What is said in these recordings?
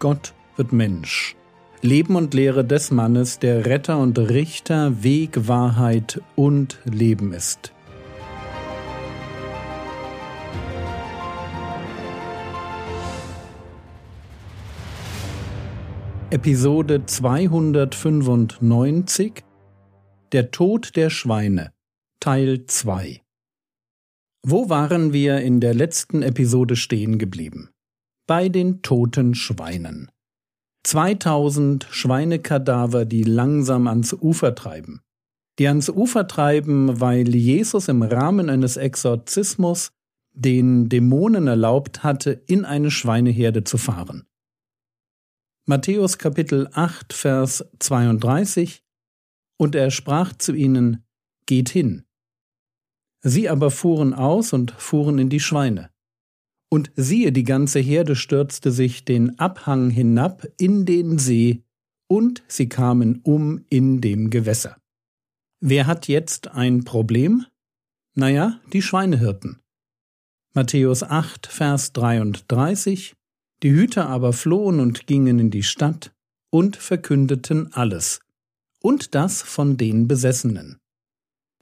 Gott wird Mensch. Leben und Lehre des Mannes, der Retter und Richter, Weg, Wahrheit und Leben ist. Episode 295 Der Tod der Schweine Teil 2 Wo waren wir in der letzten Episode stehen geblieben? Bei den toten Schweinen. 2000 Schweinekadaver, die langsam ans Ufer treiben. Die ans Ufer treiben, weil Jesus im Rahmen eines Exorzismus den Dämonen erlaubt hatte, in eine Schweineherde zu fahren. Matthäus Kapitel 8, Vers 32 Und er sprach zu ihnen, Geht hin. Sie aber fuhren aus und fuhren in die Schweine. Und siehe, die ganze Herde stürzte sich den Abhang hinab in den See, und sie kamen um in dem Gewässer. Wer hat jetzt ein Problem? Naja, die Schweinehirten. Matthäus 8, Vers 33 Die Hüter aber flohen und gingen in die Stadt und verkündeten alles, und das von den Besessenen.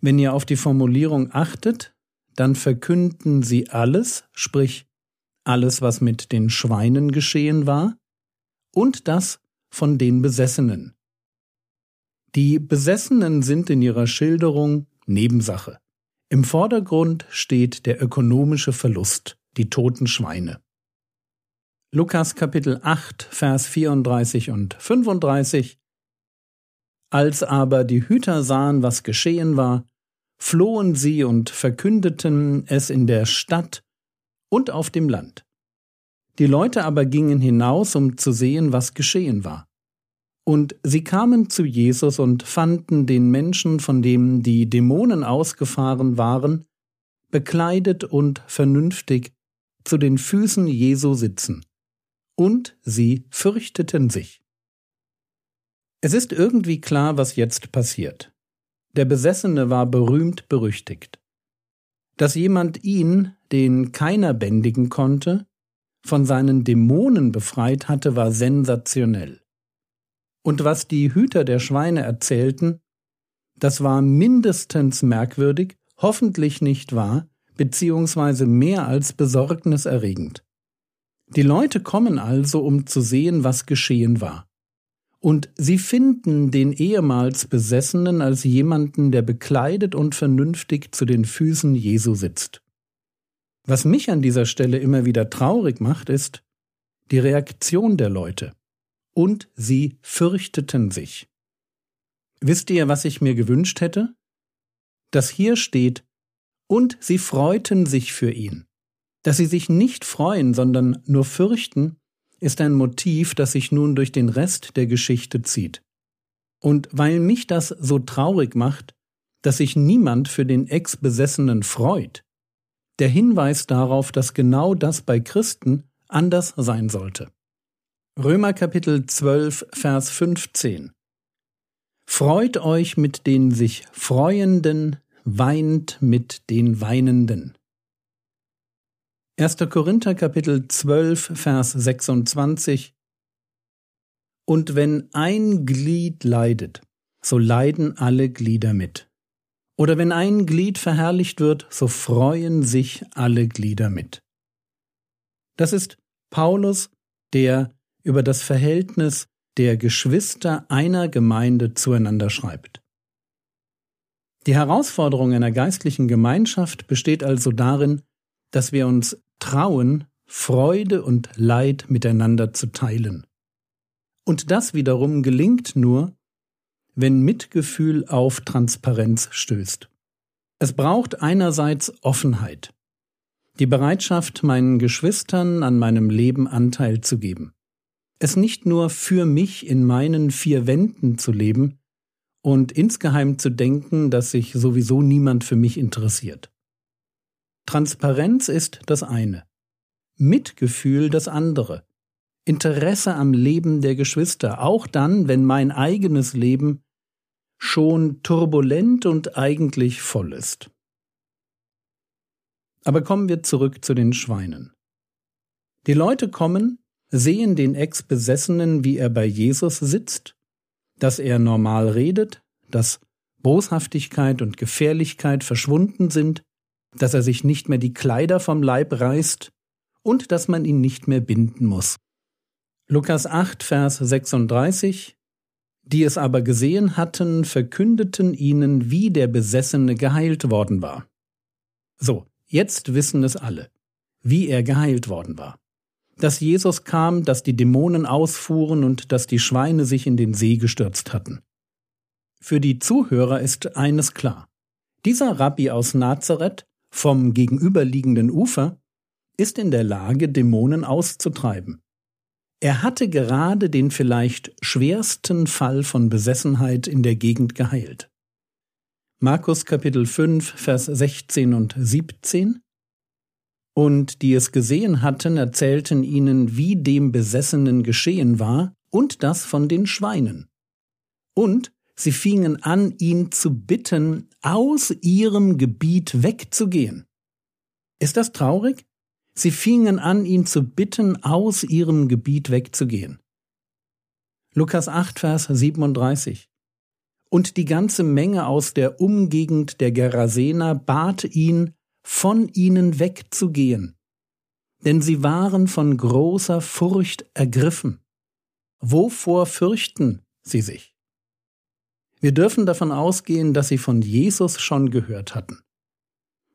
Wenn ihr auf die Formulierung achtet, dann verkünden sie alles, sprich alles, was mit den Schweinen geschehen war, und das von den Besessenen. Die Besessenen sind in ihrer Schilderung Nebensache. Im Vordergrund steht der ökonomische Verlust, die toten Schweine. Lukas Kapitel 8, Vers 34 und 35 Als aber die Hüter sahen, was geschehen war, flohen sie und verkündeten es in der Stadt und auf dem Land. Die Leute aber gingen hinaus, um zu sehen, was geschehen war. Und sie kamen zu Jesus und fanden den Menschen, von dem die Dämonen ausgefahren waren, bekleidet und vernünftig zu den Füßen Jesu sitzen. Und sie fürchteten sich. Es ist irgendwie klar, was jetzt passiert. Der Besessene war berühmt berüchtigt. Dass jemand ihn, den keiner bändigen konnte, von seinen Dämonen befreit hatte, war sensationell. Und was die Hüter der Schweine erzählten, das war mindestens merkwürdig, hoffentlich nicht wahr, beziehungsweise mehr als besorgniserregend. Die Leute kommen also, um zu sehen, was geschehen war. Und sie finden den ehemals Besessenen als jemanden, der bekleidet und vernünftig zu den Füßen Jesu sitzt. Was mich an dieser Stelle immer wieder traurig macht, ist die Reaktion der Leute. Und sie fürchteten sich. Wisst ihr, was ich mir gewünscht hätte? Dass hier steht, und sie freuten sich für ihn. Dass sie sich nicht freuen, sondern nur fürchten, ist ein Motiv, das sich nun durch den Rest der Geschichte zieht. Und weil mich das so traurig macht, dass sich niemand für den Ex-Besessenen freut, der Hinweis darauf, dass genau das bei Christen anders sein sollte. Römer Kapitel 12, Vers 15 Freut euch mit den sich Freuenden, weint mit den Weinenden. 1. Korinther Kapitel 12, Vers 26 Und wenn ein Glied leidet, so leiden alle Glieder mit. Oder wenn ein Glied verherrlicht wird, so freuen sich alle Glieder mit. Das ist Paulus, der über das Verhältnis der Geschwister einer Gemeinde zueinander schreibt. Die Herausforderung einer geistlichen Gemeinschaft besteht also darin, dass wir uns trauen, Freude und Leid miteinander zu teilen. Und das wiederum gelingt nur, wenn Mitgefühl auf Transparenz stößt. Es braucht einerseits Offenheit, die Bereitschaft, meinen Geschwistern an meinem Leben Anteil zu geben, es nicht nur für mich in meinen vier Wänden zu leben und insgeheim zu denken, dass sich sowieso niemand für mich interessiert. Transparenz ist das eine, Mitgefühl das andere, Interesse am Leben der Geschwister, auch dann, wenn mein eigenes Leben schon turbulent und eigentlich voll ist. Aber kommen wir zurück zu den Schweinen. Die Leute kommen, sehen den Ex-Besessenen, wie er bei Jesus sitzt, dass er normal redet, dass Boshaftigkeit und Gefährlichkeit verschwunden sind, dass er sich nicht mehr die Kleider vom Leib reißt und dass man ihn nicht mehr binden muss. Lukas 8, Vers 36 Die es aber gesehen hatten, verkündeten ihnen, wie der Besessene geheilt worden war. So, jetzt wissen es alle, wie er geheilt worden war. Dass Jesus kam, dass die Dämonen ausfuhren und dass die Schweine sich in den See gestürzt hatten. Für die Zuhörer ist eines klar. Dieser Rabbi aus Nazareth vom gegenüberliegenden Ufer ist in der Lage, Dämonen auszutreiben. Er hatte gerade den vielleicht schwersten Fall von Besessenheit in der Gegend geheilt. Markus Kapitel 5, Vers 16 und 17 Und die es gesehen hatten, erzählten ihnen, wie dem Besessenen geschehen war, und das von den Schweinen. Und Sie fingen an, ihn zu bitten, aus ihrem Gebiet wegzugehen. Ist das traurig? Sie fingen an, ihn zu bitten, aus ihrem Gebiet wegzugehen. Lukas 8, Vers 37. Und die ganze Menge aus der Umgegend der Gerasener bat ihn, von ihnen wegzugehen, denn sie waren von großer Furcht ergriffen. Wovor fürchten sie sich? Wir dürfen davon ausgehen, dass sie von Jesus schon gehört hatten.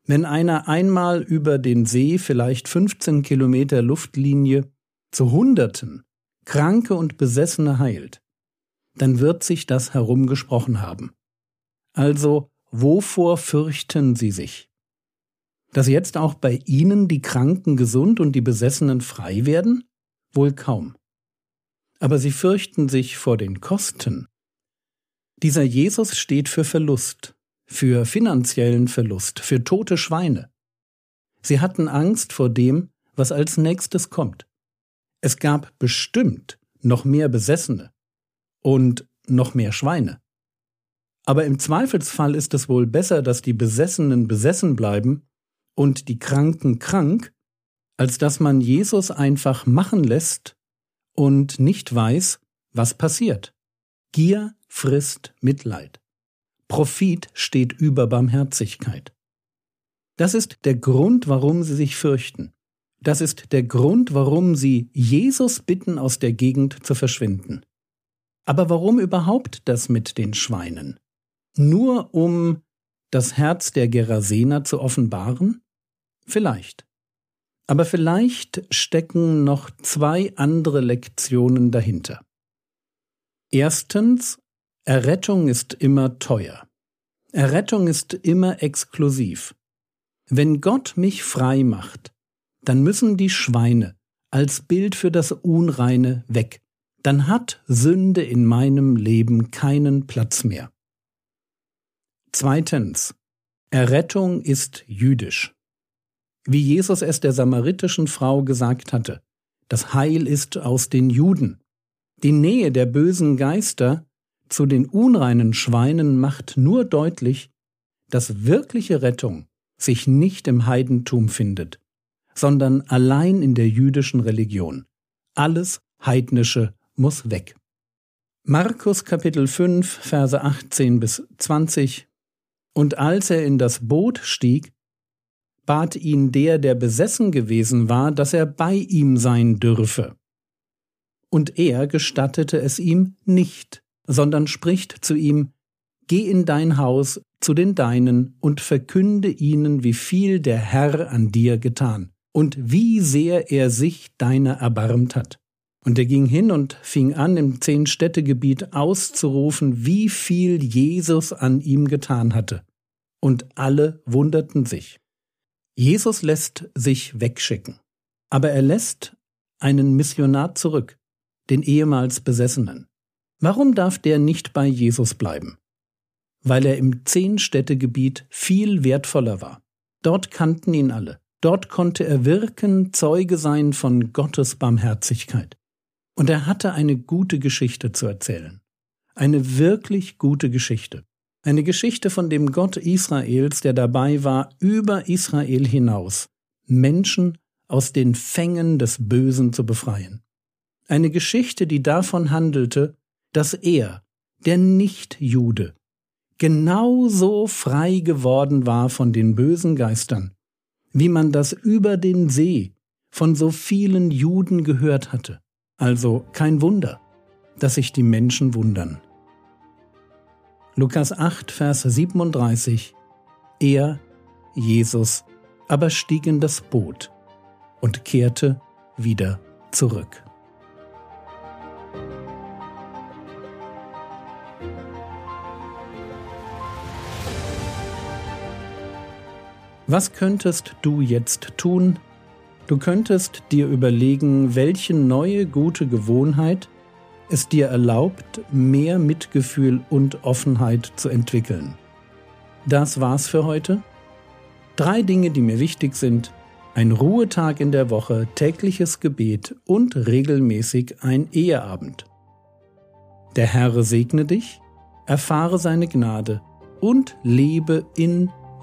Wenn einer einmal über den See vielleicht 15 Kilometer Luftlinie zu Hunderten Kranke und Besessene heilt, dann wird sich das herumgesprochen haben. Also, wovor fürchten sie sich? Dass jetzt auch bei ihnen die Kranken gesund und die Besessenen frei werden? Wohl kaum. Aber sie fürchten sich vor den Kosten, dieser Jesus steht für Verlust, für finanziellen Verlust, für tote Schweine. Sie hatten Angst vor dem, was als nächstes kommt. Es gab bestimmt noch mehr Besessene und noch mehr Schweine. Aber im Zweifelsfall ist es wohl besser, dass die Besessenen besessen bleiben und die Kranken krank, als dass man Jesus einfach machen lässt und nicht weiß, was passiert. Gier frisst Mitleid. Profit steht über Barmherzigkeit. Das ist der Grund, warum sie sich fürchten. Das ist der Grund, warum sie Jesus bitten, aus der Gegend zu verschwinden. Aber warum überhaupt das mit den Schweinen? Nur um das Herz der Gerasener zu offenbaren? Vielleicht. Aber vielleicht stecken noch zwei andere Lektionen dahinter. Erstens, Errettung ist immer teuer. Errettung ist immer exklusiv. Wenn Gott mich frei macht, dann müssen die Schweine als Bild für das Unreine weg. Dann hat Sünde in meinem Leben keinen Platz mehr. Zweitens. Errettung ist jüdisch. Wie Jesus es der samaritischen Frau gesagt hatte, das Heil ist aus den Juden. Die Nähe der bösen Geister zu den unreinen Schweinen macht nur deutlich, dass wirkliche Rettung sich nicht im Heidentum findet, sondern allein in der jüdischen Religion. Alles Heidnische muss weg. Markus Kapitel 5, Verse 18 bis 20 Und als er in das Boot stieg, bat ihn der, der besessen gewesen war, dass er bei ihm sein dürfe. Und er gestattete es ihm nicht sondern spricht zu ihm, Geh in dein Haus zu den Deinen und verkünde ihnen, wie viel der Herr an dir getan und wie sehr er sich deiner erbarmt hat. Und er ging hin und fing an, im Zehn-Städte-Gebiet auszurufen, wie viel Jesus an ihm getan hatte. Und alle wunderten sich. Jesus lässt sich wegschicken. Aber er lässt einen Missionar zurück, den ehemals Besessenen. Warum darf der nicht bei Jesus bleiben? Weil er im Zehn-Städte-Gebiet viel wertvoller war. Dort kannten ihn alle. Dort konnte er wirken, Zeuge sein von Gottes Barmherzigkeit. Und er hatte eine gute Geschichte zu erzählen. Eine wirklich gute Geschichte. Eine Geschichte von dem Gott Israels, der dabei war, über Israel hinaus Menschen aus den Fängen des Bösen zu befreien. Eine Geschichte, die davon handelte, dass er, der Nicht-Jude, genauso frei geworden war von den bösen Geistern, wie man das über den See von so vielen Juden gehört hatte. Also kein Wunder, dass sich die Menschen wundern. Lukas 8, Vers 37 Er, Jesus, aber stieg in das Boot und kehrte wieder zurück. Was könntest du jetzt tun? Du könntest dir überlegen, welche neue gute Gewohnheit es dir erlaubt, mehr Mitgefühl und Offenheit zu entwickeln. Das war's für heute. Drei Dinge, die mir wichtig sind. Ein Ruhetag in der Woche, tägliches Gebet und regelmäßig ein Eheabend. Der Herr segne dich, erfahre seine Gnade und lebe in